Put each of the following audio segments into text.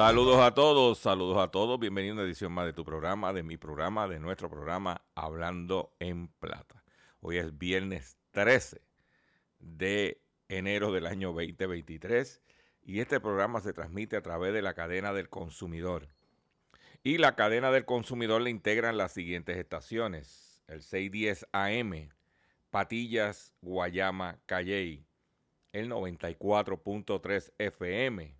Saludos a todos, saludos a todos. Bienvenido a una edición más de tu programa, de mi programa, de nuestro programa Hablando en Plata. Hoy es viernes 13 de enero del año 2023 y este programa se transmite a través de la cadena del consumidor. Y la cadena del consumidor le integran las siguientes estaciones: el 610 AM, Patillas, Guayama, Calley, el 94.3 FM,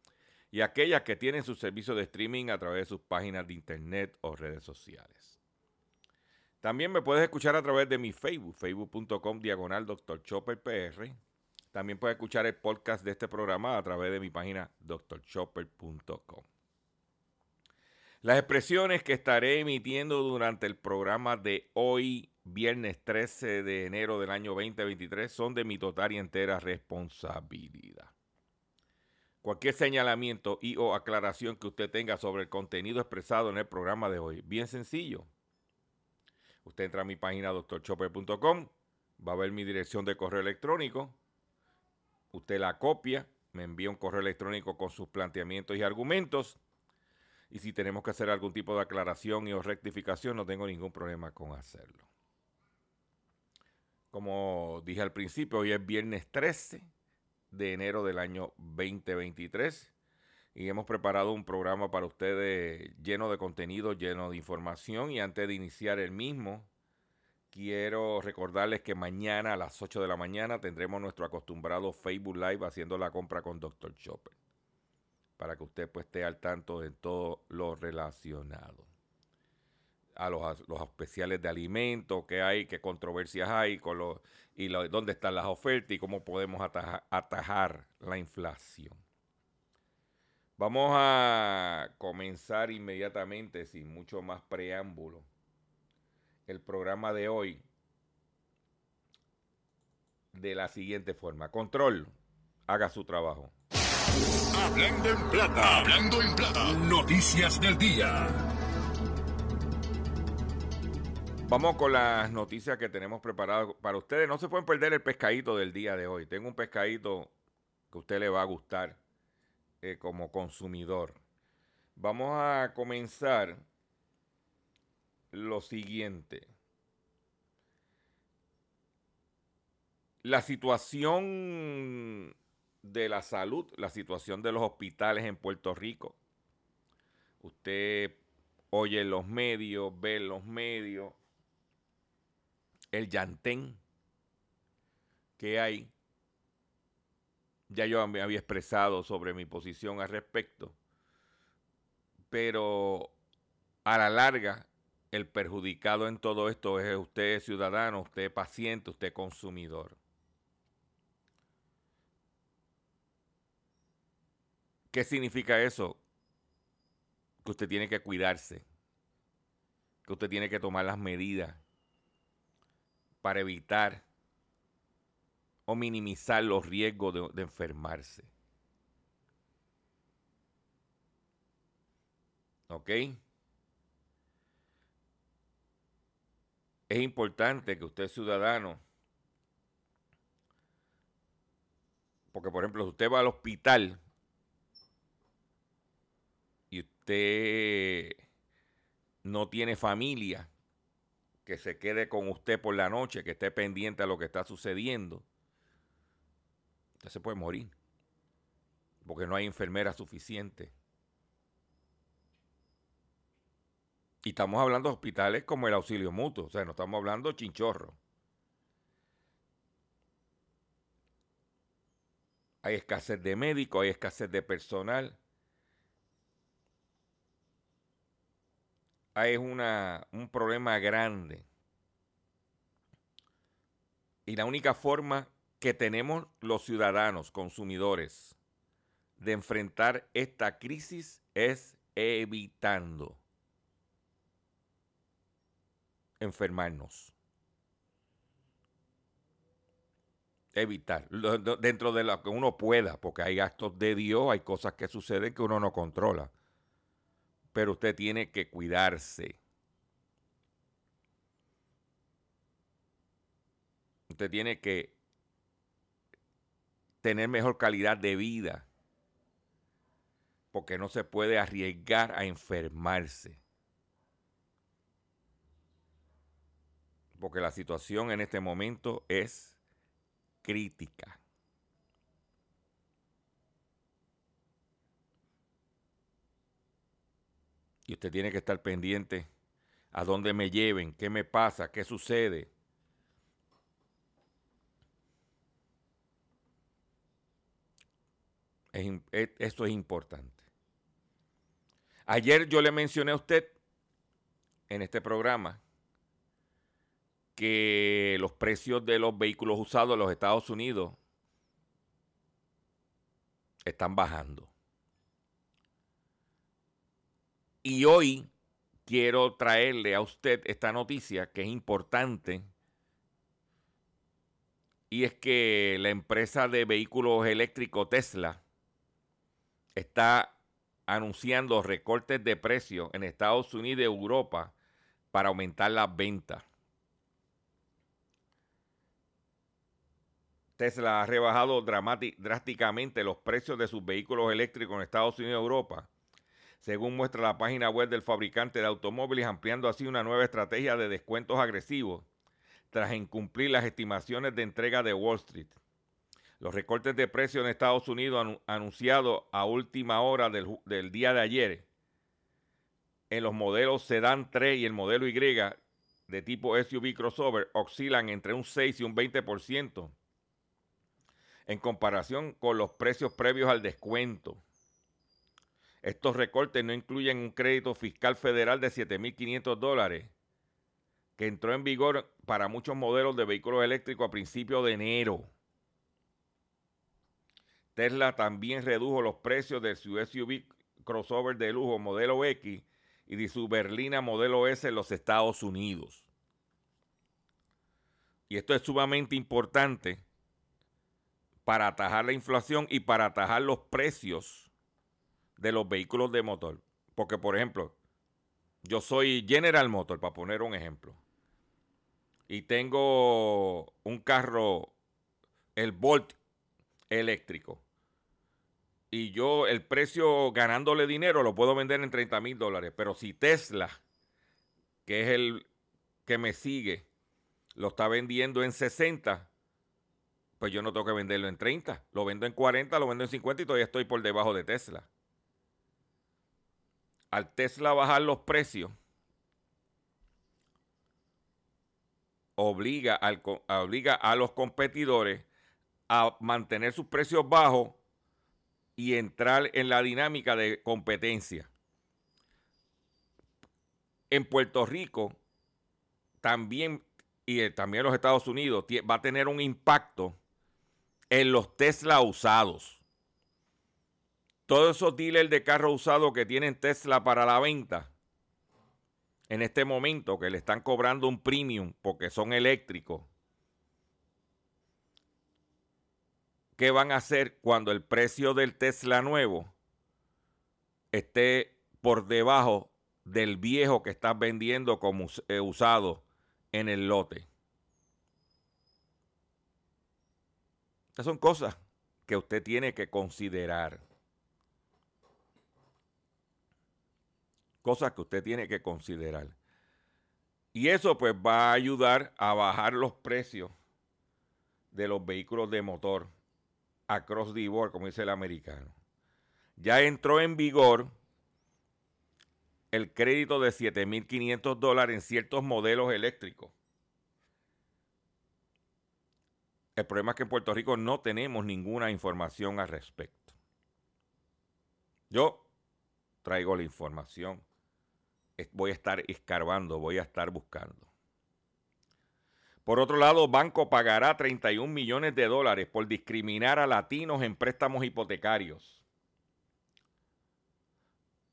y aquellas que tienen su servicio de streaming a través de sus páginas de internet o redes sociales. También me puedes escuchar a través de mi Facebook, facebook.com diagonal Dr. Chopper PR. También puedes escuchar el podcast de este programa a través de mi página drchopper.com. Las expresiones que estaré emitiendo durante el programa de hoy, viernes 13 de enero del año 2023, son de mi total y entera responsabilidad. Cualquier señalamiento y o aclaración que usted tenga sobre el contenido expresado en el programa de hoy, bien sencillo. Usted entra a mi página drchopper.com, va a ver mi dirección de correo electrónico, usted la copia, me envía un correo electrónico con sus planteamientos y argumentos, y si tenemos que hacer algún tipo de aclaración y o rectificación, no tengo ningún problema con hacerlo. Como dije al principio, hoy es viernes 13 de enero del año 2023 y hemos preparado un programa para ustedes lleno de contenido, lleno de información y antes de iniciar el mismo, quiero recordarles que mañana a las 8 de la mañana tendremos nuestro acostumbrado Facebook Live haciendo la compra con Dr. Chopper para que usted pues, esté al tanto de todo lo relacionado a los, los especiales de alimentos que hay, qué controversias hay con los, y dónde están las ofertas y cómo podemos ataja, atajar la inflación. Vamos a comenzar inmediatamente, sin mucho más preámbulo, el programa de hoy de la siguiente forma. Control, haga su trabajo. Hablando en plata, hablando en plata. Noticias del día. Vamos con las noticias que tenemos preparadas para ustedes. No se pueden perder el pescadito del día de hoy. Tengo un pescadito que a usted le va a gustar eh, como consumidor. Vamos a comenzar lo siguiente. la situación de la salud, la situación de los hospitales en Puerto Rico. Usted oye los medios, ve los medios el llantén que hay. Ya yo me había expresado sobre mi posición al respecto. Pero a la larga, el perjudicado en todo esto es usted ciudadano, usted paciente, usted consumidor. ¿Qué significa eso? Que usted tiene que cuidarse, que usted tiene que tomar las medidas para evitar o minimizar los riesgos de, enfermarse. ¿Ok? Es importante que usted ciudadano, porque por ejemplo, si usted va al hospital usted no tiene familia que se quede con usted por la noche, que esté pendiente a lo que está sucediendo, usted se puede morir. Porque no hay enfermera suficiente. Y estamos hablando de hospitales como el auxilio mutuo, o sea, no estamos hablando de chinchorro. Hay escasez de médicos, hay escasez de personal. Es una, un problema grande. Y la única forma que tenemos los ciudadanos, consumidores, de enfrentar esta crisis es evitando enfermarnos. Evitar, dentro de lo que uno pueda, porque hay gastos de Dios, hay cosas que suceden que uno no controla pero usted tiene que cuidarse. Usted tiene que tener mejor calidad de vida, porque no se puede arriesgar a enfermarse. Porque la situación en este momento es crítica. Y usted tiene que estar pendiente a dónde me lleven, qué me pasa, qué sucede. esto es importante. Ayer yo le mencioné a usted en este programa que los precios de los vehículos usados en los Estados Unidos están bajando. Y hoy quiero traerle a usted esta noticia que es importante. Y es que la empresa de vehículos eléctricos Tesla está anunciando recortes de precios en Estados Unidos y Europa para aumentar las ventas. Tesla ha rebajado drásticamente los precios de sus vehículos eléctricos en Estados Unidos y Europa según muestra la página web del fabricante de automóviles, ampliando así una nueva estrategia de descuentos agresivos tras incumplir las estimaciones de entrega de Wall Street. Los recortes de precios en Estados Unidos anunciados a última hora del, día de ayer en los modelos Sedan 3 y el modelo Y de tipo SUV crossover oscilan entre un 6 y un 20% en comparación con los precios previos al descuento. Estos recortes no incluyen un crédito fiscal federal de 7.500 dólares que entró en vigor para muchos modelos de vehículos eléctricos a principios de enero. Tesla también redujo los precios de su SUV crossover de lujo modelo X y de su berlina modelo S en los Estados Unidos. Y esto es sumamente importante para atajar la inflación y para atajar los precios de los vehículos de motor. Porque, por ejemplo, yo soy General Motor, para poner un ejemplo. Y tengo un carro, el Volt eléctrico. Y yo el precio ganándole dinero lo puedo vender en 30 mil dólares. Pero si Tesla, que es el que me sigue, lo está vendiendo en 60, pues yo no tengo que venderlo en 30. Lo vendo en 40, lo vendo en 50 y todavía estoy por debajo de Tesla. Al Tesla bajar los precios, obliga, a los competidores a mantener sus precios bajos y entrar en la dinámica de competencia. En Puerto Rico también y también en los Estados Unidos va a tener un impacto en los Tesla usados. Todos esos dealers de carros usados que tienen Tesla para la venta en este momento que le están cobrando un premium porque son eléctricos, ¿qué van a hacer cuando el precio del Tesla nuevo esté por debajo del viejo que estás vendiendo como eh, usado en el lote? Estas son cosas que usted tiene que considerar. Cosas que usted tiene que considerar. Y eso pues va a ayudar a bajar los precios de los vehículos de motor across the board, como dice el americano. Ya entró en vigor el crédito de 7.500 dólares en ciertos modelos eléctricos. El problema es que en Puerto Rico no tenemos ninguna información al respecto. Yo traigo la información voy a estar escarbando, voy a estar buscando. Por otro lado, banco pagará 31 millones de dólares por discriminar a latinos en préstamos hipotecarios.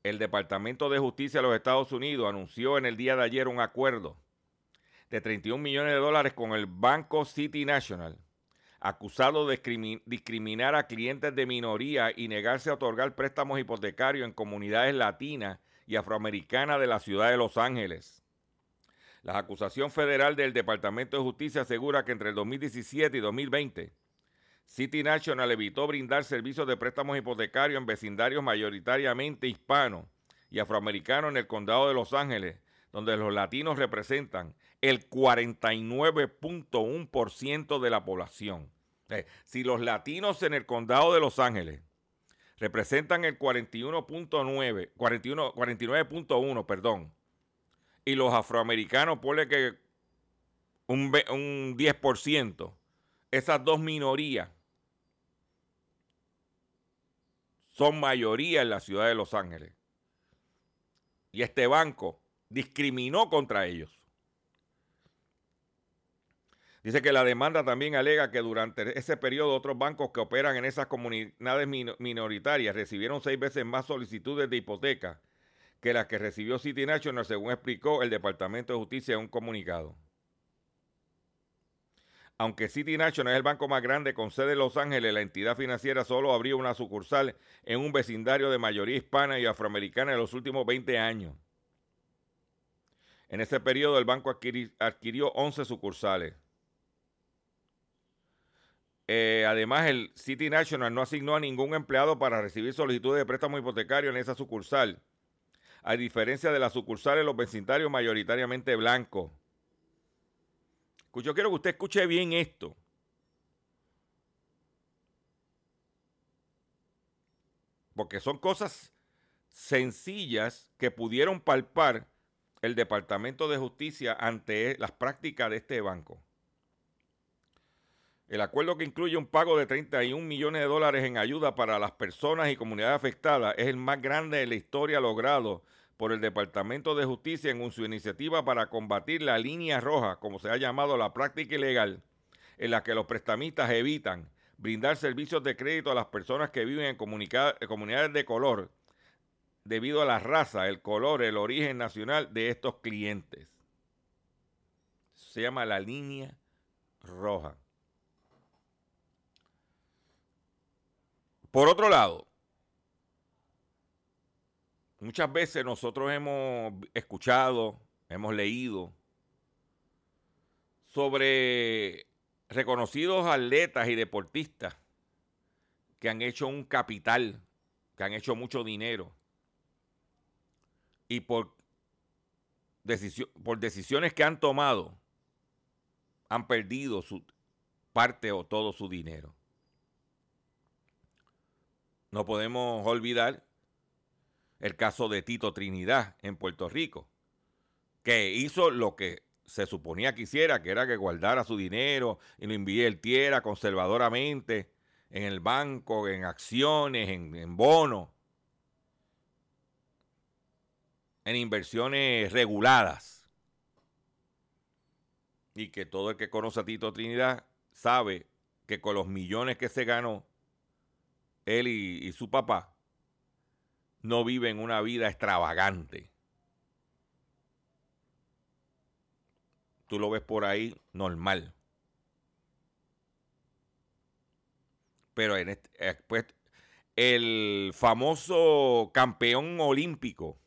El Departamento de Justicia de los Estados Unidos anunció en el día de ayer un acuerdo de 31 millones de dólares con el Banco City National, acusado de discriminar a clientes de minoría y negarse a otorgar préstamos hipotecarios en comunidades latinas y afroamericana de la ciudad de Los Ángeles. La acusación federal del Departamento de Justicia asegura que entre el 2017 y 2020, City National evitó brindar servicios de préstamos hipotecarios en vecindarios mayoritariamente hispanos y afroamericanos en el condado de Los Ángeles, donde los latinos representan el 49.1% de la población. si los latinos en el condado de Los Ángeles representan el 41.9, 41, 49.1, perdón. Y los afroamericanos, ponle que un, un 10%. Esas dos minorías son mayoría en la ciudad de Los Ángeles. Y este banco discriminó contra ellos. Dice que la demanda también alega que durante ese periodo otros bancos que operan en esas comunidades minoritarias recibieron seis veces más solicitudes de hipoteca que las que recibió City National, según explicó el Departamento de Justicia en un comunicado. Aunque City National es el banco más grande con sede en Los Ángeles, la entidad financiera solo abrió una sucursal en un vecindario de mayoría hispana y afroamericana en los últimos 20 años. En ese periodo el banco adquirió 11 sucursales. Eh, además, el City National no asignó a ningún empleado para recibir solicitudes de préstamo hipotecario en esa sucursal, a diferencia de las sucursales los vecindarios mayoritariamente blancos. Yo quiero que usted escuche bien esto. Porque son cosas sencillas que pudieron palpar el Departamento de Justicia ante las prácticas de este banco. El acuerdo que incluye un pago de 31 millones de dólares en ayuda para las personas y comunidades afectadas es el más grande de la historia logrado por el Departamento de Justicia en su iniciativa para combatir la línea roja, como se ha llamado la práctica ilegal, en la que los prestamistas evitan brindar servicios de crédito a las personas que viven en comunidades de color debido a la raza, el color, el origen nacional de estos clientes. Se llama la línea roja. Por otro lado, muchas veces nosotros hemos escuchado, hemos leído sobre reconocidos atletas y deportistas que han hecho un capital, que han hecho mucho dinero y por, decisiones que han tomado han perdido su parte o todo su dinero. No podemos olvidar el caso de Tito Trinidad en Puerto Rico, que hizo lo que se suponía que hiciera, que era que guardara su dinero y lo invirtiera conservadoramente en el banco, en acciones, en, en bonos, en inversiones reguladas. Y que todo el que conoce a Tito Trinidad sabe que con los millones que se ganó, él y, su papá no viven una vida extravagante. Tú lo ves por ahí normal. Pero en este, eh, pues, el famoso campeón olímpico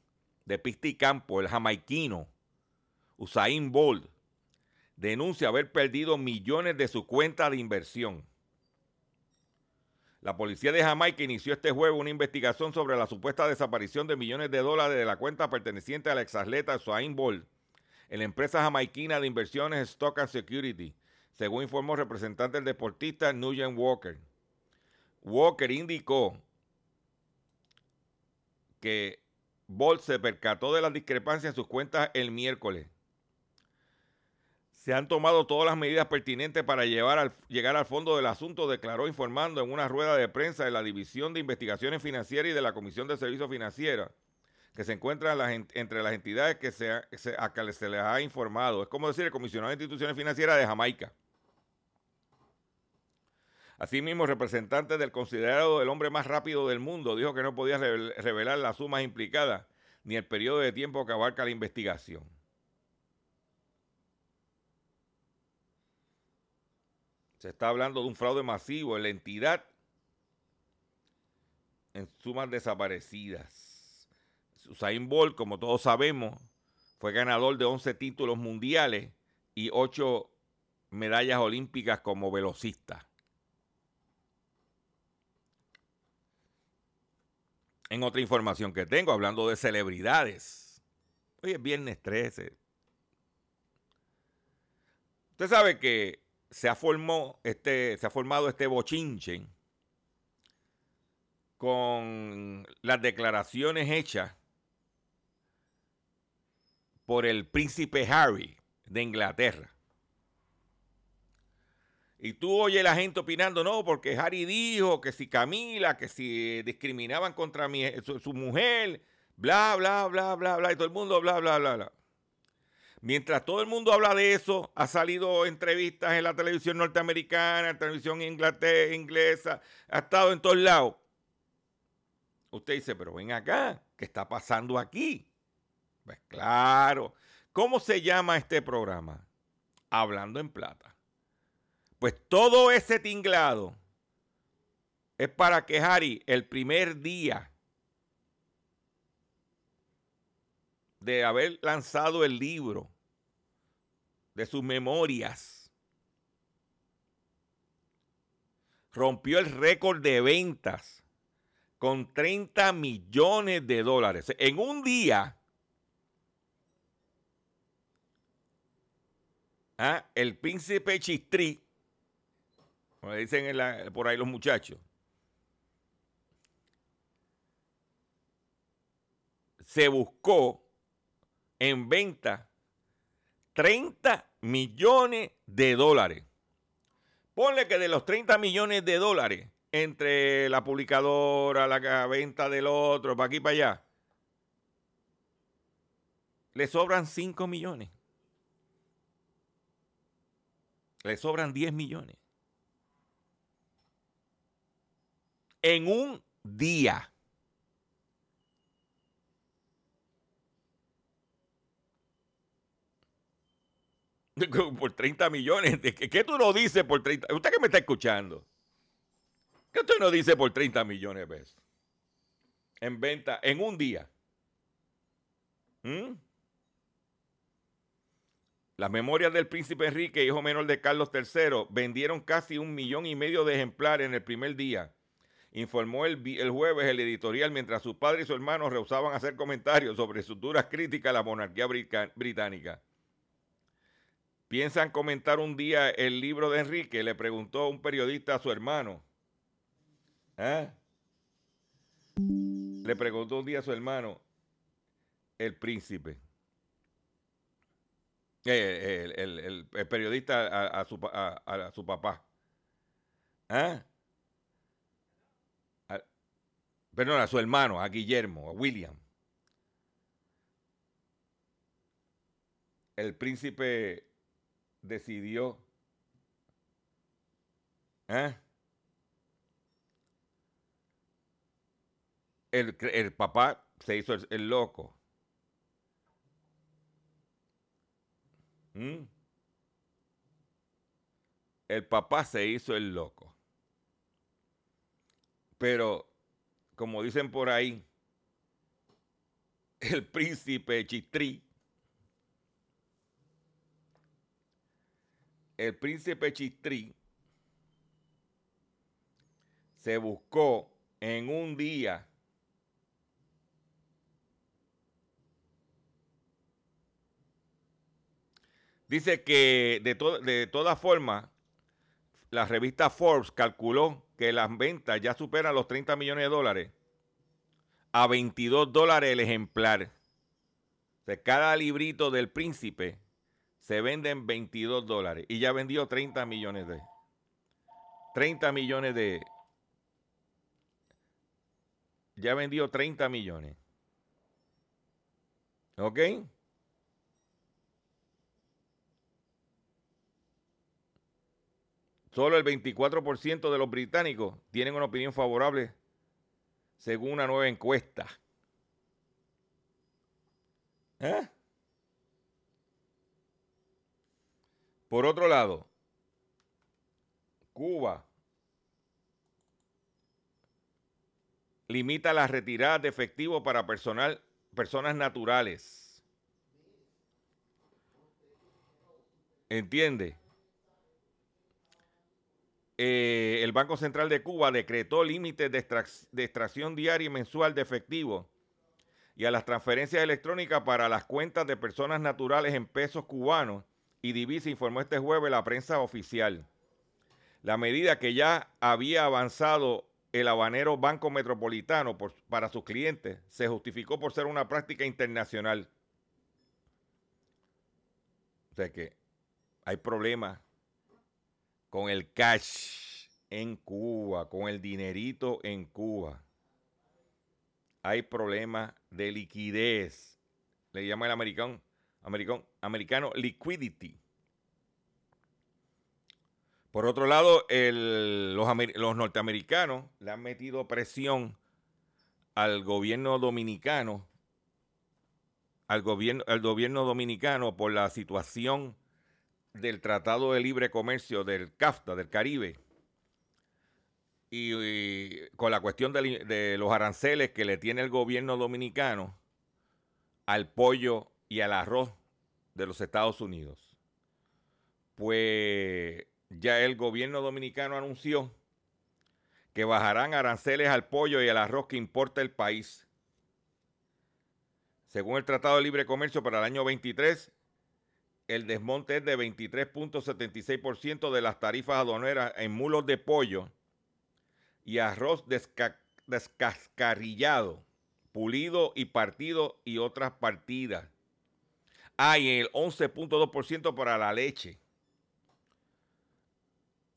de pista y campo, el jamaiquino Usain Bolt, denuncia haber perdido millones de su cuenta de inversión. La policía de Jamaica inició este jueves una investigación sobre la supuesta desaparición de millones de dólares de la cuenta perteneciente al exatleta Usain Bolt en la empresa jamaiquina de inversiones Stock and Security, según informó representante del deportista Nugent Walker. Walker indicó que Bolt se percató de las discrepancias en sus cuentas el miércoles se han tomado todas las medidas pertinentes para llevar al, llegar al fondo del asunto, declaró informando en una rueda de prensa de la División de Investigaciones Financieras y de la Comisión de Servicios Financieros, que se encuentra entre las entidades que se, a que se les ha informado. Es como decir el comisionado de instituciones financieras de Jamaica. Asimismo, representante del considerado el hombre más rápido del mundo dijo que no podía revelar las sumas implicadas ni el periodo de tiempo que abarca la investigación. Se está hablando de un fraude masivo en la entidad en sumas desaparecidas. Usain Bolt, como todos sabemos, fue ganador de 11 títulos mundiales y 8 medallas olímpicas como velocista. En otra información que tengo, hablando de celebridades. Hoy es viernes 13. Usted sabe que se ha, formó este, se ha formado este bochinche con las declaraciones hechas por el príncipe Harry de Inglaterra. Y tú oyes la gente opinando, no, porque Harry dijo que si Camila, que si discriminaban contra mi, su, su mujer, bla, bla, bla, bla, bla, y todo el mundo bla, bla, bla, bla. Mientras todo el mundo habla de eso, ha salido entrevistas en la televisión norteamericana, en la televisión inglesa, ha estado en todos lados. Usted dice, pero ven acá, ¿qué está pasando aquí? Pues claro. ¿Cómo se llama este programa? Hablando en plata. Pues todo ese tinglado es para que Harry el primer día de haber lanzado el libro de sus memorias. Rompió el récord de ventas con 30 millones de dólares. En un día, ¿ah? el príncipe Chistri, como dicen por ahí los muchachos, se buscó en venta 30 millones de dólares. Ponle que de los 30 millones de dólares, entre la publicadora, la venta del otro, para aquí para allá, le sobran 5 millones. Le sobran 10 millones. En un día. por 30 millones. ¿Qué tú no dices por 30? ¿Usted que me está escuchando? ¿Qué usted no dice por 30 millones de pesos? En venta, en un día. ¿Mm? Las memorias del príncipe Enrique, hijo menor de Carlos III, vendieron casi un millón y medio de ejemplares en el primer día. Informó el, el jueves el editorial mientras su padre y su hermano rehusaban hacer comentarios sobre sus duras críticas a la monarquía británica. ¿Piensan comentar un día el libro de Enrique? Le preguntó un periodista a su hermano. ¿Eh? Le preguntó un día a su hermano, el príncipe. Eh, el, periodista a, su, a, su, papá. ¿Eh? perdón, a su hermano, a Guillermo, a William. El príncipe decidió ¿eh? el, papá se hizo el, loco. ¿Mm? El papá se hizo el loco. Pero, como dicen por ahí, el príncipe Chistrí, el príncipe Chistrí se buscó en un día Dice que de, de todas formas, la revista Forbes calculó que las ventas ya superan los 30 millones de dólares a 22 dólares el ejemplar. O cada librito del príncipe se vende en 22 dólares y ya vendió 30 millones de 30 millones de ya vendió 30 millones. ¿Ok? Solo el 24% de los británicos tienen una opinión favorable según una nueva encuesta. ¿Eh? Por otro lado, Cuba limita la retirada de efectivo para personal, personas naturales. ¿Entiende? Eh, el Banco Central de Cuba decretó límites de, extracción diaria y mensual de efectivo y a las transferencias electrónicas para las cuentas de personas naturales en pesos cubanos y divisa, informó este jueves la prensa oficial. La medida que ya había avanzado el habanero Banco Metropolitano para sus clientes se justificó por ser una práctica internacional. O sea que hay problemas con el cash en Cuba, con el dinerito en Cuba. Hay problemas de liquidez. Le llama el americano, americano, americano liquidity. Por otro lado, los, norteamericanos le han metido presión al gobierno dominicano, al gobierno, al gobierno dominicano por la situación del Tratado de Libre Comercio del CAFTA, del Caribe, y, con la cuestión de, los aranceles que le tiene el gobierno dominicano al pollo y al arroz de los Estados Unidos. Pues ya el gobierno dominicano anunció que bajarán aranceles al pollo y al arroz que importa el país. Según el Tratado de Libre Comercio para el año 23, el desmonte es de 23.76% de las tarifas aduaneras en mulos de pollo y arroz descascarillado, pulido y partido y otras partidas. Hay el 11.2% para la leche.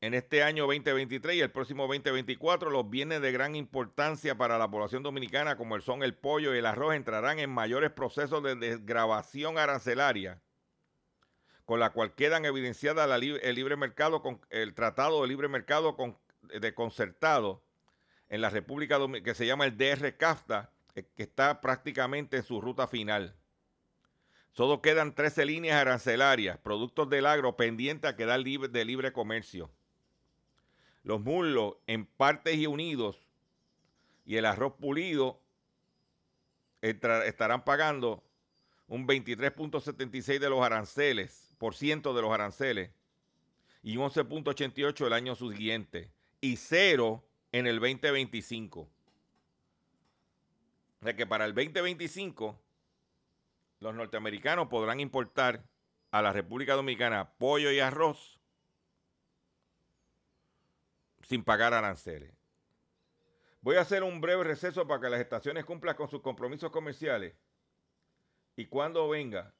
En este año 2023 y el próximo 2024, los bienes de gran importancia para la población dominicana, como son el pollo y el arroz, entrarán en mayores procesos de desgrabación arancelaria con la cual quedan evidenciadas el libre mercado con el tratado de libre mercado de concertado en la República Dominicana que se llama el DR CAFTA, eh, que está prácticamente en su ruta final. Solo quedan 13 líneas arancelarias, productos del agro pendientes a quedar de libre comercio. Los muslos en partes y unidos y el arroz pulido estarán pagando un 23.76 de los aranceles por ciento de los aranceles y 11.88 el año siguiente y cero en el 2025. O sea que para el 2025 los norteamericanos podrán importar a la República Dominicana pollo y arroz sin pagar aranceles. Voy a hacer un breve receso para que las estaciones cumplan con sus compromisos comerciales. Y cuando venga,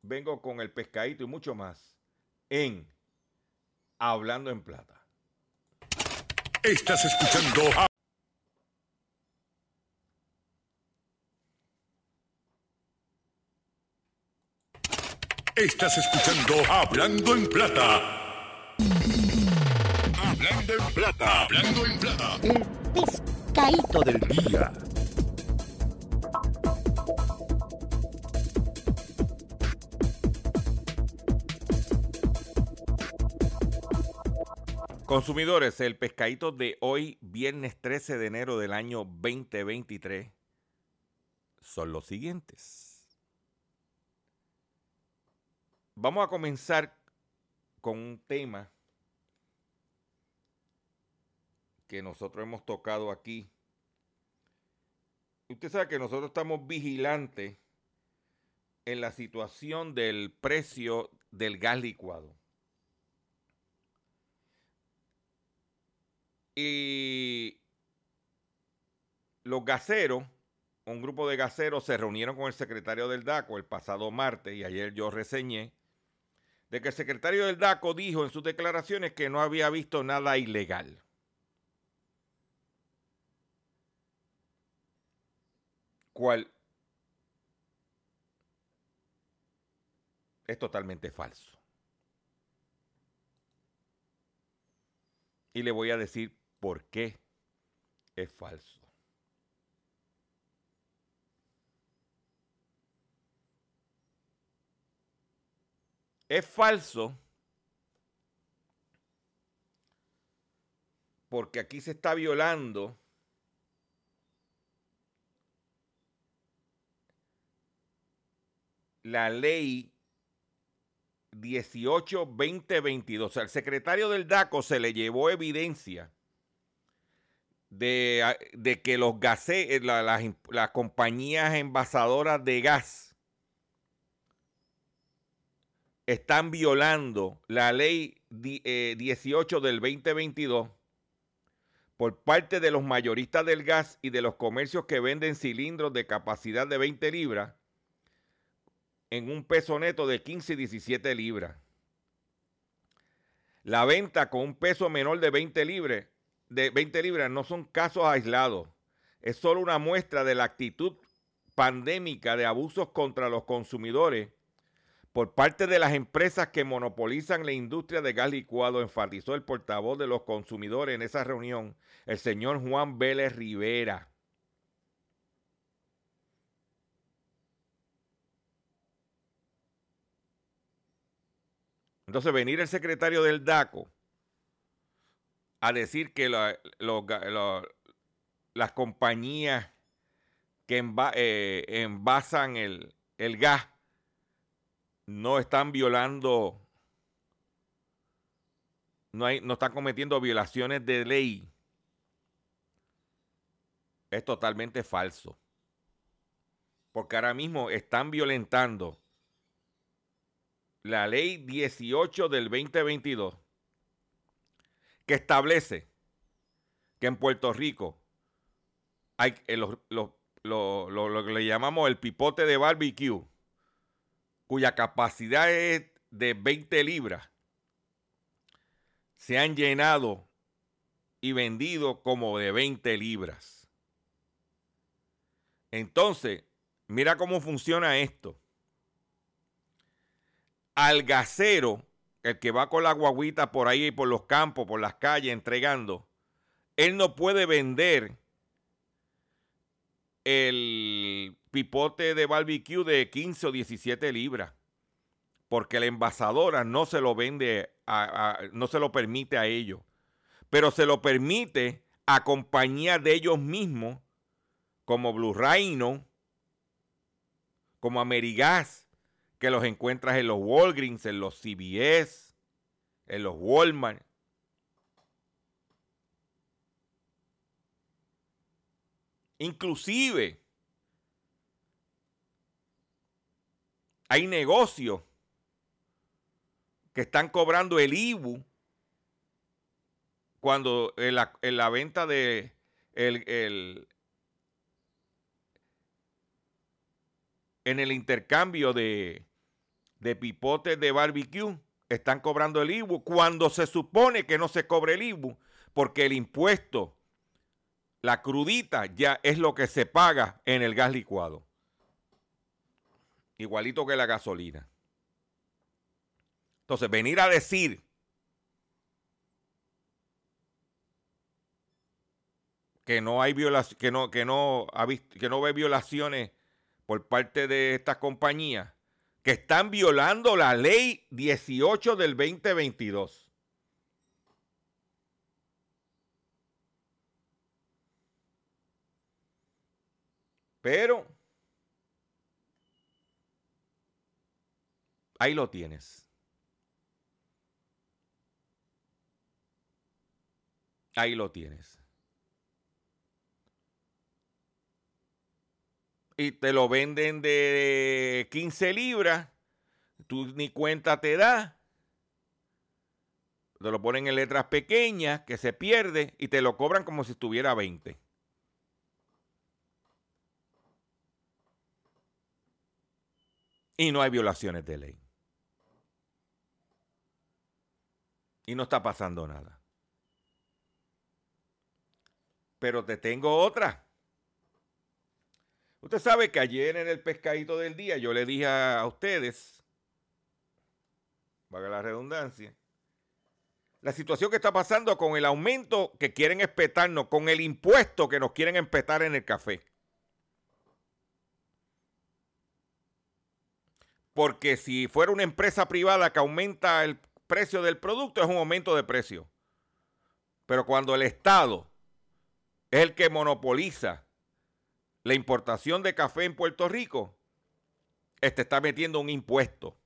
vengo con el pescadito y mucho más en Hablando en Plata. Estás escuchando Estás escuchando Hablando en Plata. Hablando en Plata. Hablando en Plata. El pescadito del día. Consumidores, el pescadito de hoy, viernes 13 de enero del año 2023, son los siguientes. Vamos a comenzar con un tema que nosotros hemos tocado aquí. Usted sabe que nosotros estamos vigilantes en la situación del precio del gas licuado. Y los gaseros, un grupo de gaseros se reunieron con el secretario del DACO el pasado martes y ayer yo reseñé de que el secretario del DACO dijo en sus declaraciones que no había visto nada ilegal. ¿Cuál? Es totalmente falso. Y le voy a decir por qué es falso. Es falso porque aquí se está violando la ley 18-2022. O sea, el secretario del DACO se le llevó evidencia de, que los gases, las compañías envasadoras de gas están violando la ley 18 eh, del 2022 por parte de los mayoristas del gas y de los comercios que venden cilindros de capacidad de 20 libras en un peso neto de 15 y 17 libras. La venta con un peso menor de 20 libras, de 20 libras no son casos aislados. Es solo una muestra de la actitud pandémica de abusos contra los consumidores por parte de las empresas que monopolizan la industria de gas licuado, enfatizó el portavoz de los consumidores en esa reunión, el señor Juan Vélez Rivera. Entonces, venir el secretario del DACO a decir que las compañías que eh, envasan el, el gas no están violando, no, hay, no están cometiendo violaciones de ley, es totalmente falso. Porque ahora mismo están violentando la ley 18 del 2022 que establece que en Puerto Rico hay eh, lo, lo que le llamamos el pipote de barbecue cuya capacidad es de 20 libras, se han llenado y vendido como de 20 libras. Entonces, mira cómo funciona esto. Al gasero, el que va con la guaguita por ahí, por los campos, por las calles, entregando, él no puede vender el pipote de barbecue de 15 o 17 libras, porque la envasadora no se lo vende, no se lo permite a ellos, pero se lo permite a compañías de ellos mismos, como Blue Rhino, como Amerigas, que los encuentras en los Walgreens, en los CBS, en los Walmart. Inclusive hay negocios que están cobrando el IBU cuando en la, venta de el, en el intercambio de, de pipotes de barbecue están cobrando el IBU cuando se supone que no se cobre el IBU porque el impuesto, la crudita ya es lo que se paga en el gas licuado. Igualito que la gasolina. Entonces, venir a decir que no hay violaciones, que no, que no que no ve violaciones por parte de estas compañías que están violando la ley 18 del 2022. Pero ahí lo tienes. Ahí lo tienes. y te lo venden de 15 libras, tú ni cuenta te da, te lo ponen en letras pequeñas que se pierde y te lo cobran como si estuviera 20. Y no hay violaciones de ley. Y no está pasando nada. Pero te tengo otra. Usted sabe que ayer en el pescadito del día yo le dije a ustedes, valga la redundancia, la situación que está pasando con el aumento que quieren espetarnos, con el impuesto que nos quieren espetar en el café. Porque si fuera una empresa privada que aumenta el precio del producto, es un aumento de precio. Pero cuando el Estado es el que monopoliza la importación de café en Puerto Rico, este está metiendo un impuesto.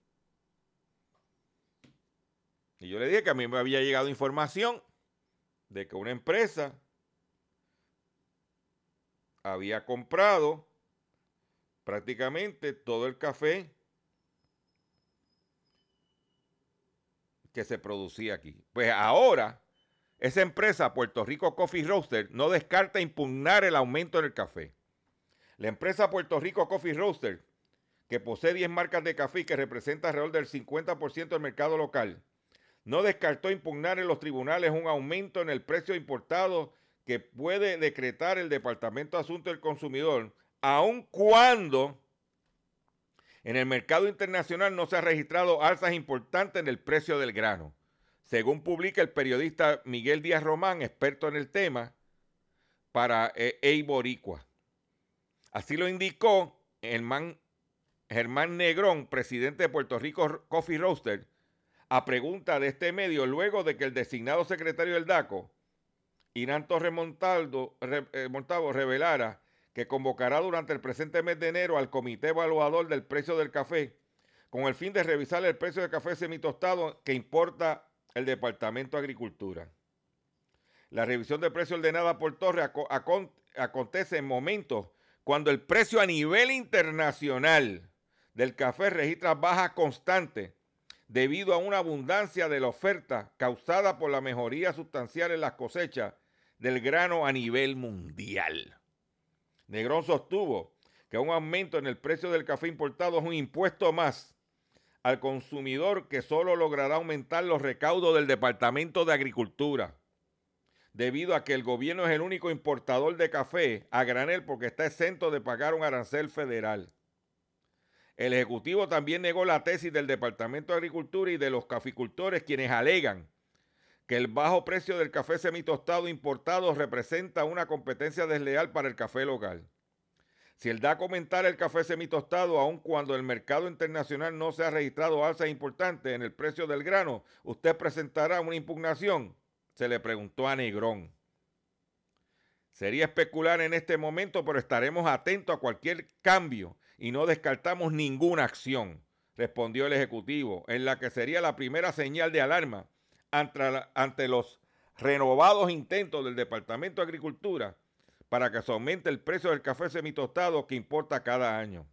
Y yo le dije que a mí me había llegado información de que una empresa había comprado prácticamente todo el café que se producía aquí. Pues ahora, esa empresa, Puerto Rico Coffee Roaster, no descarta impugnar el aumento en el café. La empresa Puerto Rico Coffee Roaster, que posee 10 marcas de café y que representa alrededor del 50% del mercado local, no descartó impugnar en los tribunales un aumento en el precio importado que puede decretar el Departamento de Asuntos del Consumidor, aun cuando en el mercado internacional no se ha registrado alzas importantes en el precio del grano. Según publica el periodista Miguel Díaz Román, experto en el tema, para eh, Eiboricua. Así lo indicó Germán, Germán Negrón, presidente de Puerto Rico Coffee Roaster, a pregunta de este medio luego de que el designado secretario del DACO, Irán Torres eh, Montalvo, revelara que convocará durante el presente mes de enero al comité evaluador del precio del café con el fin de revisar el precio del café semitostado que importa el Departamento de Agricultura. La revisión de precio ordenada por Torres acontece en momentos cuando el precio a nivel internacional del café registra baja constante debido a una abundancia de la oferta causada por la mejoría sustancial en las cosechas del grano a nivel mundial. Negrón sostuvo que un aumento en el precio del café importado es un impuesto más al consumidor que solo logrará aumentar los recaudos del Departamento de Agricultura debido a que el gobierno es el único importador de café a granel porque está exento de pagar un arancel federal. El Ejecutivo también negó la tesis del Departamento de Agricultura y de los caficultores quienes alegan que el bajo precio del café semitostado importado representa una competencia desleal para el café local. Si el da comentar el café semitostado, aun cuando el mercado internacional no se ha registrado alzas importantes en el precio del grano, usted presentará una impugnación se le preguntó a Negrón. Sería especular en este momento, pero estaremos atentos a cualquier cambio y no descartamos ninguna acción, respondió el Ejecutivo, en la que sería la primera señal de alarma ante, los renovados intentos del Departamento de Agricultura para que se aumente el precio del café semitostado que importa cada año.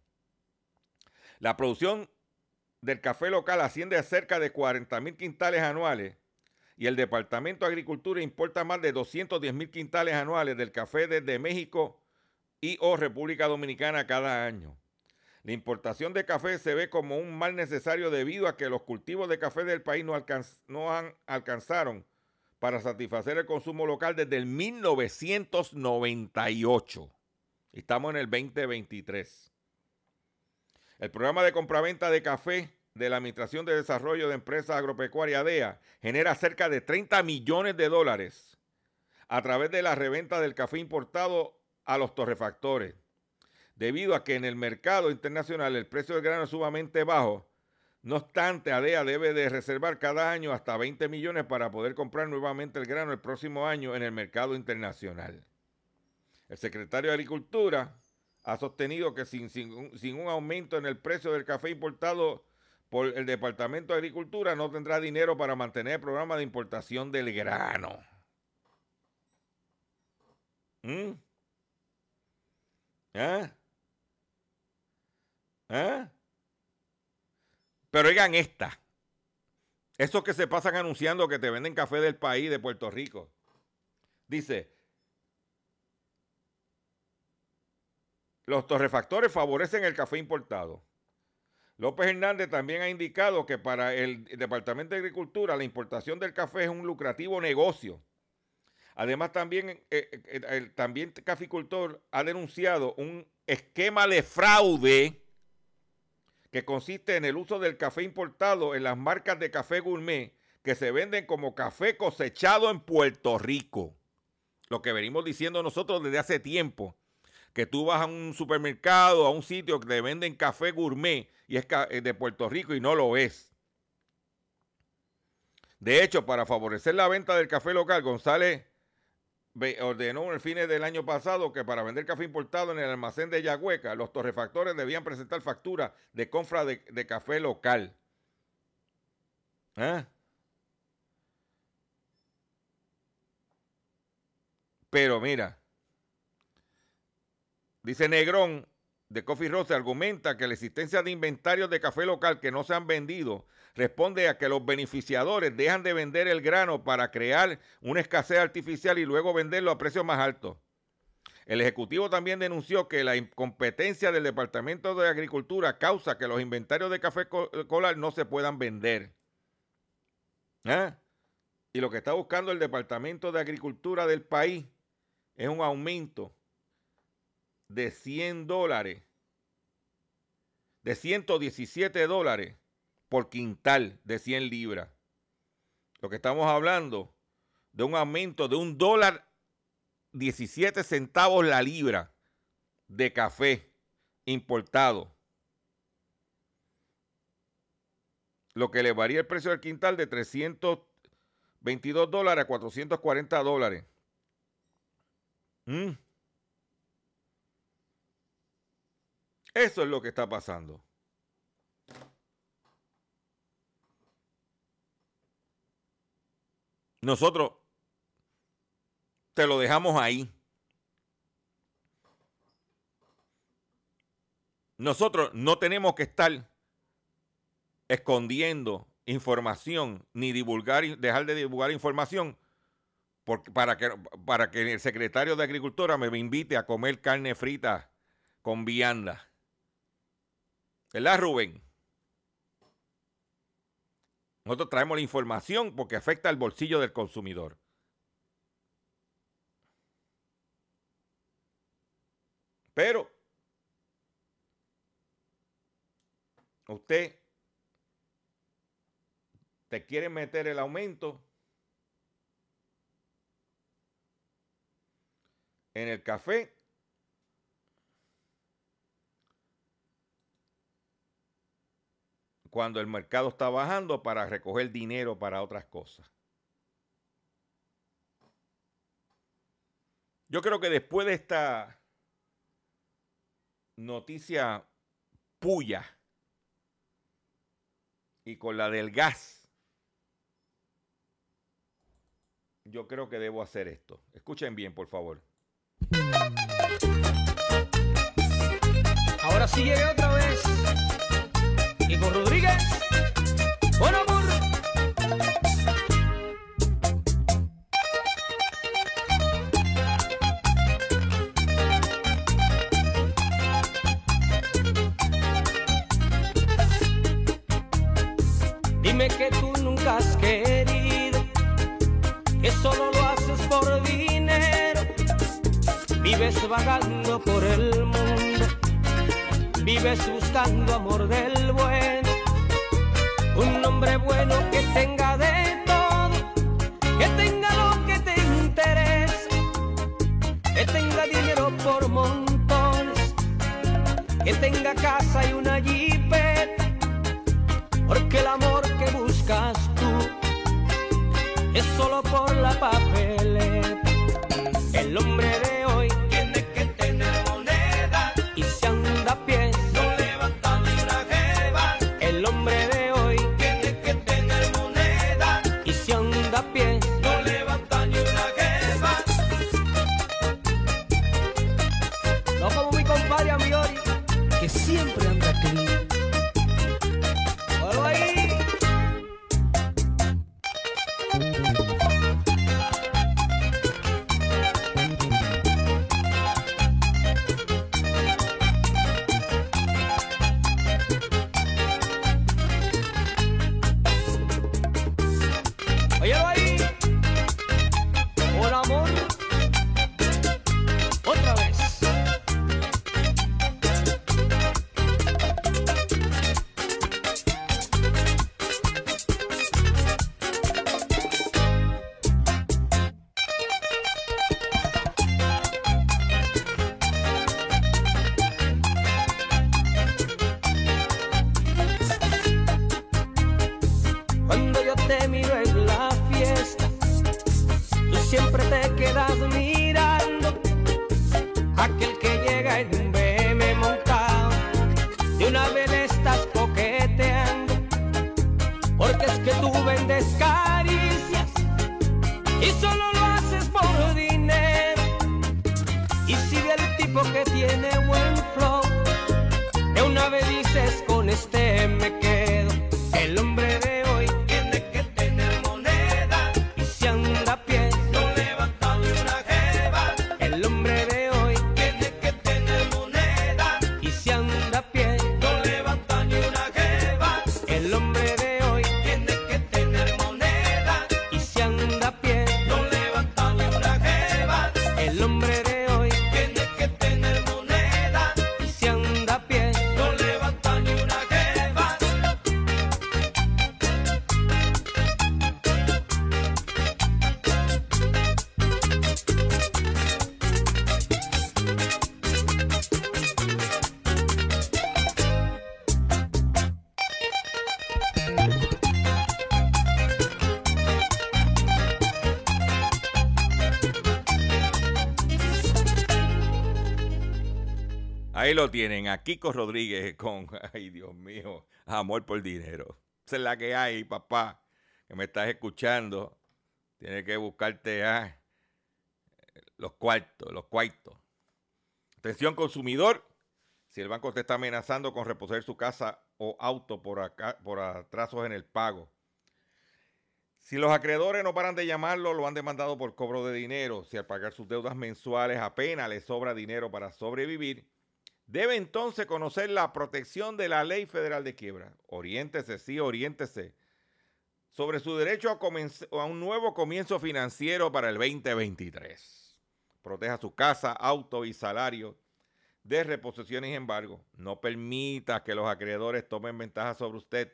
La producción del café local asciende a cerca de 40 mil quintales anuales y el Departamento de Agricultura importa más de 210 mil quintales anuales del café desde México y o República Dominicana cada año. La importación de café se ve como un mal necesario debido a que los cultivos de café del país no, han, alcanzaron para satisfacer el consumo local desde el 1998. Estamos en el 2023. El programa de compraventa de café de la Administración de Desarrollo de Empresas Agropecuarias DEA genera cerca de 30 millones de dólares a través de la reventa del café importado a los torrefactores. Debido a que en el mercado internacional el precio del grano es sumamente bajo, no obstante, ADEA debe de reservar cada año hasta 20 millones para poder comprar nuevamente el grano el próximo año en el mercado internacional. El secretario de Agricultura ha sostenido que sin, un aumento en el precio del café importado por el Departamento de Agricultura no tendrá dinero para mantener el programa de importación del grano. ¿Mm? ¿Ah? ¿Ah? Pero oigan esta. Estos que se pasan anunciando que te venden café del país, de Puerto Rico. Dice, los torrefactores favorecen el café importado. López Hernández también ha indicado que para el Departamento de Agricultura la importación del café es un lucrativo negocio. Además, también, eh, eh, el, también Caficultor ha denunciado un esquema de fraude que consiste en el uso del café importado en las marcas de café gourmet que se venden como café cosechado en Puerto Rico. Lo que venimos diciendo nosotros desde hace tiempo que tú vas a un supermercado, a un sitio que te venden café gourmet y es eh, de Puerto Rico y no lo es. De hecho, para favorecer la venta del café local, González ordenó en el fin del año pasado que para vender café importado en el almacén de Yagüeca, los torrefactores debían presentar factura de compra de, café local. ¿Eh? Pero mira, Dice Negrón de Coffee Rose argumenta que la existencia de inventarios de café local que no se han vendido responde a que los beneficiadores dejan de vender el grano para crear una escasez artificial y luego venderlo a precios más altos. El Ejecutivo también denunció que la incompetencia del Departamento de Agricultura causa que los inventarios de café colar no se puedan vender. ¿Ah? Y lo que está buscando el Departamento de Agricultura del país es un aumento de 100 dólares, de 117 dólares por quintal de 100 libras. Lo que estamos hablando de un aumento de un dólar 17 centavos la libra de café importado. Lo que elevaría el precio del quintal de 322 dólares a 440 dólares. Mm. Eso es lo que está pasando. Nosotros te lo dejamos ahí. Nosotros no tenemos que estar escondiendo información ni divulgar dejar de divulgar información para, que, para que el secretario de Agricultura me invite a comer carne frita con vianda. ¿Verdad, Rubén? Nosotros traemos la información porque afecta al bolsillo del consumidor. Pero usted te quiere meter el aumento en el café cuando el mercado está bajando para recoger dinero para otras cosas. Yo creo que después de esta noticia puya y con la del gas, yo creo que debo hacer esto. Escuchen bien, por favor. Ahora llegué otra vez Rodríguez, con amor. Dime que tú nunca has querido, que solo lo haces por dinero. Vives vagando por el mundo, vives buscando amor del bueno. Un hombre bueno que tenga de todo, que tenga lo que te interesa, que tenga dinero por montones, que tenga casa y una jipeta porque el amor que buscas tú es solo por la papeleta. El hombre Lo tienen, a Kiko Rodríguez con, ay Dios mío, amor por dinero. Esa es la que hay, papá, que me estás escuchando. Tienes que buscarte ah, los cuartos, los cuartos. Atención consumidor, si el banco te está amenazando con reposer su casa o auto por, acá, por atrasos en el pago. Si los acreedores no paran de llamarlo, lo han demandado por cobro de dinero. Si al pagar sus deudas mensuales apenas le sobra dinero para sobrevivir, debe entonces conocer la protección de la ley federal de quiebra. Oriéntese, sí, oriéntese sobre su derecho a, a un nuevo comienzo financiero para el 2023. Proteja su casa, auto y salario de reposición y embargo. No permita que los acreedores tomen ventaja sobre usted.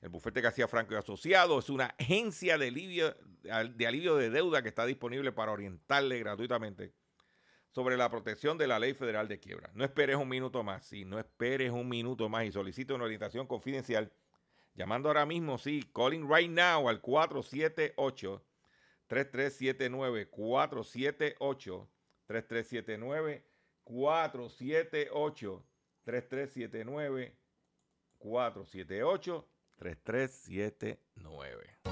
El bufete García Franco y Asociado es una agencia de alivio, de alivio de deuda que está disponible para orientarle gratuitamente sobre la protección de la ley federal de quiebra. No esperes un minuto más, sí, no esperes un minuto más y solicite una orientación confidencial llamando ahora mismo, sí, calling right now al 478 3379 478 3379 478 3379 478 3379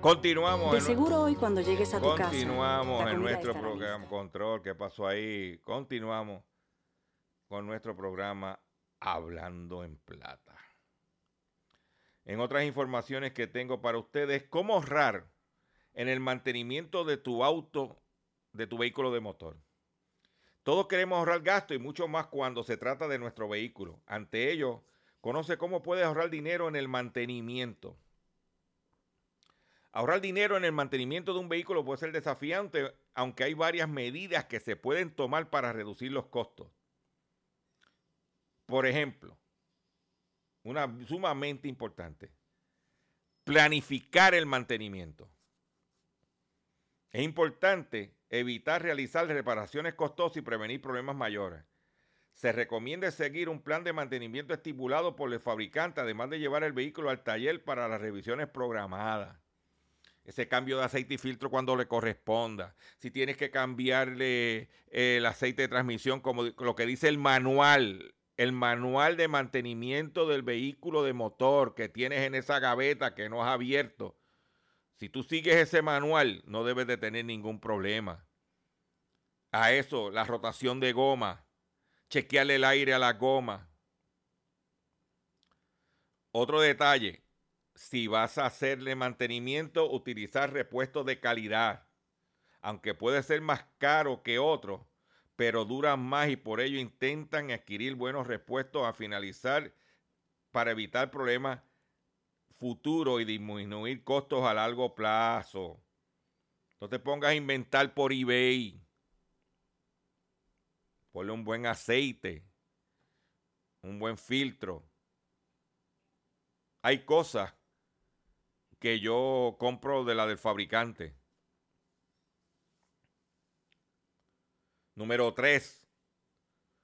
Continuamos. De seguro hoy cuando llegues a tu casa. Continuamos en nuestro programa lista. Control. ¿Qué pasó ahí? Continuamos con nuestro programa Hablando en Plata. En otras informaciones que tengo para ustedes, cómo ahorrar en el mantenimiento de tu auto, de tu vehículo de motor. Todos queremos ahorrar gasto y mucho más cuando se trata de nuestro vehículo. Ante ello, conoce cómo puedes ahorrar dinero en el mantenimiento. Ahorrar dinero en el mantenimiento de un vehículo puede ser desafiante, aunque hay varias medidas que se pueden tomar para reducir los costos. Por ejemplo, una sumamente importante, planificar el mantenimiento. Es importante evitar realizar reparaciones costosas y prevenir problemas mayores. Se recomienda seguir un plan de mantenimiento estipulado por el fabricante, además de llevar el vehículo al taller para las revisiones programadas ese cambio de aceite y filtro cuando le corresponda. Si tienes que cambiarle el aceite de transmisión, como lo que dice el manual, el manual de mantenimiento del vehículo de motor que tienes en esa gaveta que no has abierto. Si tú sigues ese manual, no debes de tener ningún problema. A eso, la rotación de goma, chequearle el aire a la goma. Otro detalle, si vas a hacerle mantenimiento, utilizar repuestos de calidad. Aunque puede ser más caro que otros, pero duran más y por ello intentan adquirir buenos repuestos a finalizar para evitar problemas futuros y disminuir costos a largo plazo. No te pongas a inventar por eBay. Ponle un buen aceite, un buen filtro. Hay cosas que yo compro de la del fabricante. Número 3.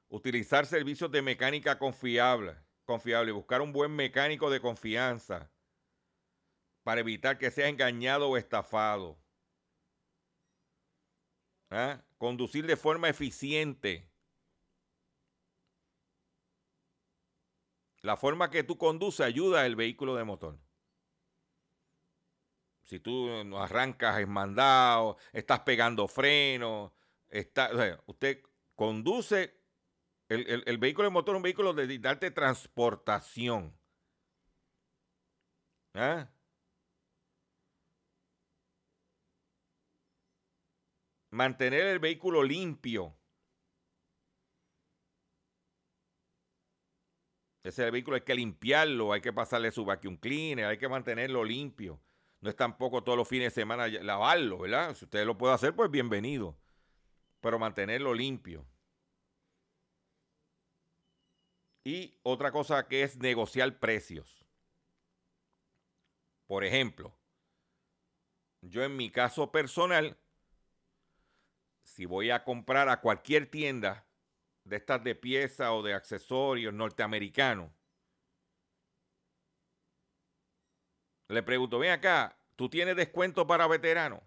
Utilizar servicios de mecánica confiable. Confiable. Buscar un buen mecánico de confianza para evitar que sea engañado o estafado. ¿Ah? Conducir de forma eficiente. La forma que tú conduces ayuda al vehículo de motor. Si tú arrancas esmandado, estás pegando frenos, está, usted conduce el, el- vehículo de motor, un vehículo de darte transportación. ¿Ah? Mantener el vehículo limpio. Ese vehículo hay que limpiarlo, hay que pasarle su vacuum cleaner, hay que mantenerlo limpio. No es tampoco todos los fines de semana lavarlo, ¿verdad? Si usted lo puede hacer, pues bienvenido. Pero mantenerlo limpio. Y otra cosa que es negociar precios. Por ejemplo, yo en mi caso personal, si voy a comprar a cualquier tienda de estas de piezas o de accesorios norteamericanos, le pregunto, ven acá, ¿tú tienes descuento para veteranos?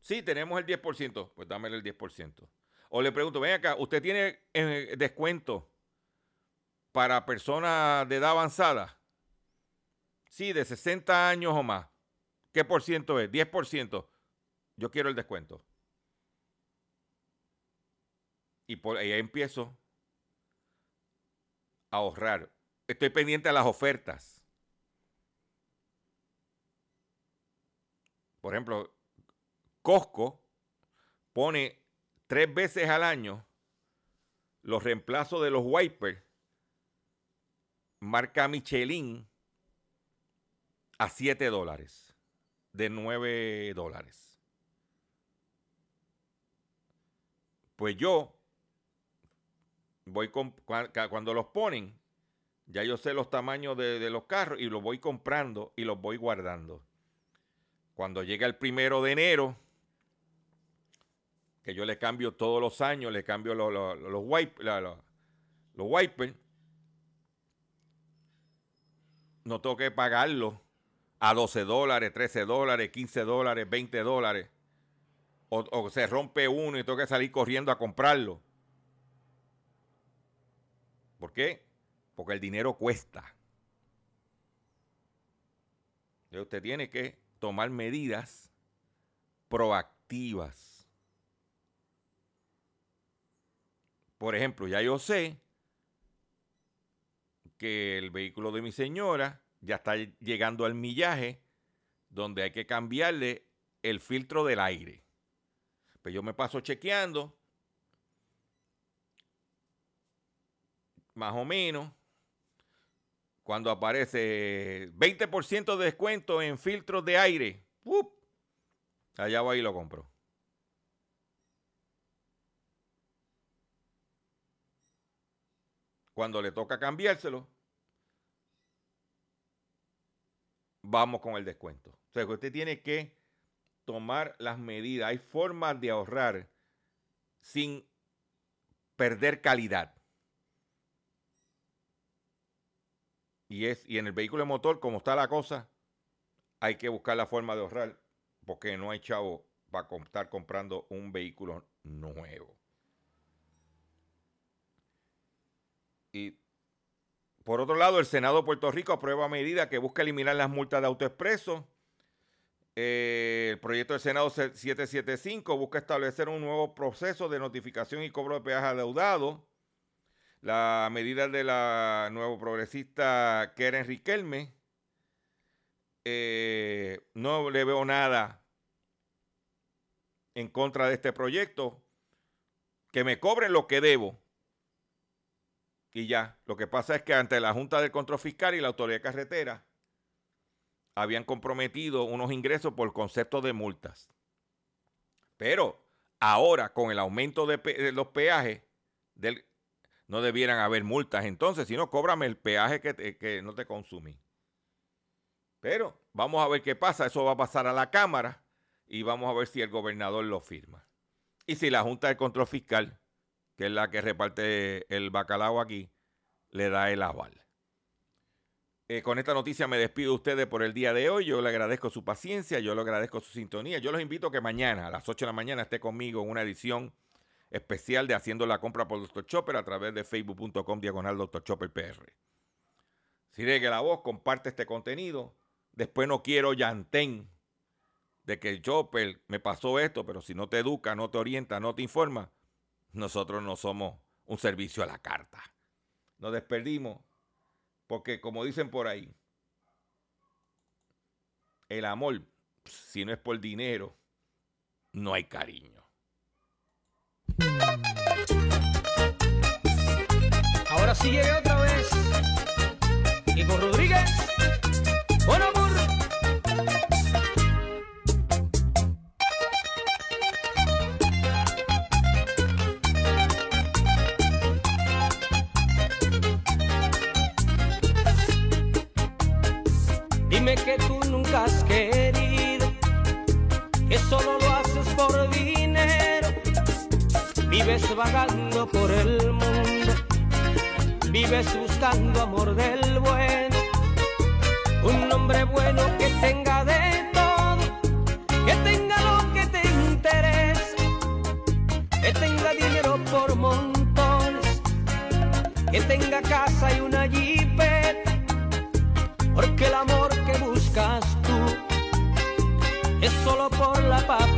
Sí, tenemos el 10%, pues dámele el 10%. O le pregunto, ven acá, ¿usted tiene eh, descuento para personas de edad avanzada? Sí, de 60 años o más. ¿Qué por ciento es? 10%. Yo quiero el descuento. Y por ahí empiezo a ahorrar. Estoy pendiente a las ofertas. Por ejemplo, Costco pone tres veces al año los reemplazos de los wipers marca Michelin a 7 dólares de 9 dólares. Pues yo voy cuando los ponen, ya yo sé los tamaños de los carros y los voy comprando y los voy guardando. Cuando llega el primero de enero, que yo le cambio todos los años, le cambio los, los, los, los wipers, no tengo que pagarlo a 12 dólares, 13 dólares, 15 dólares, 20 dólares. O, se rompe uno y tengo que salir corriendo a comprarlo. ¿Por qué? Porque el dinero cuesta. Y usted tiene que tomar medidas proactivas. Por ejemplo, ya yo sé que el vehículo de mi señora ya está llegando al millaje donde hay que cambiarle el filtro del aire. Pues yo me paso chequeando, más o menos, cuando aparece 20% de descuento en filtros de aire, allá voy y lo compro. Cuando le toca cambiárselo, vamos con el descuento. O sea, que usted tiene que tomar las medidas. Hay formas de ahorrar sin perder calidad. Y, es, y en el vehículo de motor, como está la cosa, hay que buscar la forma de ahorrar porque no hay chavo para estar comprando un vehículo nuevo. Y por otro lado, el Senado de Puerto Rico aprueba medida que busca eliminar las multas de autoexpreso. Eh, el proyecto del Senado 775 busca establecer un nuevo proceso de notificación y cobro de peaje adeudado. La medida de la nuevo progresista Keren Riquelme. Eh, no le veo nada en contra de este proyecto. Que me cobren lo que debo y ya. Lo que pasa es que ante la Junta del Control Fiscal y la Autoridad de Carretera habían comprometido unos ingresos por concepto de multas. Pero ahora, con el aumento de, los peajes, del, no debieran haber multas entonces, sino cóbrame el peaje que, que no te consumí. Pero vamos a ver qué pasa. Eso va a pasar a la Cámara y vamos a ver si el gobernador lo firma. Y si la Junta del Control Fiscal que es la que reparte el bacalao aquí, le da el aval. Eh, con esta noticia me despido de ustedes por el día de hoy. Yo le agradezco su paciencia, yo le agradezco su sintonía. Yo los invito a que mañana a las 8 de la mañana esté conmigo en una edición especial de Haciendo la Compra por Dr. Chopper a través de facebook.com diagonal Dr. Chopper PR. Si que la voz, comparte este contenido. Después no quiero llantén de que Chopper me pasó esto, pero si no te educa, no te orienta, no te informa, nosotros no somos un servicio a la carta. Nos desperdimos porque, como dicen por ahí, el amor, si no es por dinero, no hay cariño. Ahora sí llegué otra vez. Y con Rodríguez. Bueno, que tú nunca has querido, que solo lo haces por dinero. Vives vagando por el mundo, vives buscando amor del bueno. Un hombre bueno que tenga de todo, que tenga lo que te interesa, que tenga dinero por montones, que tenga casa y una jipeta, porque el amor tú es solo por la paz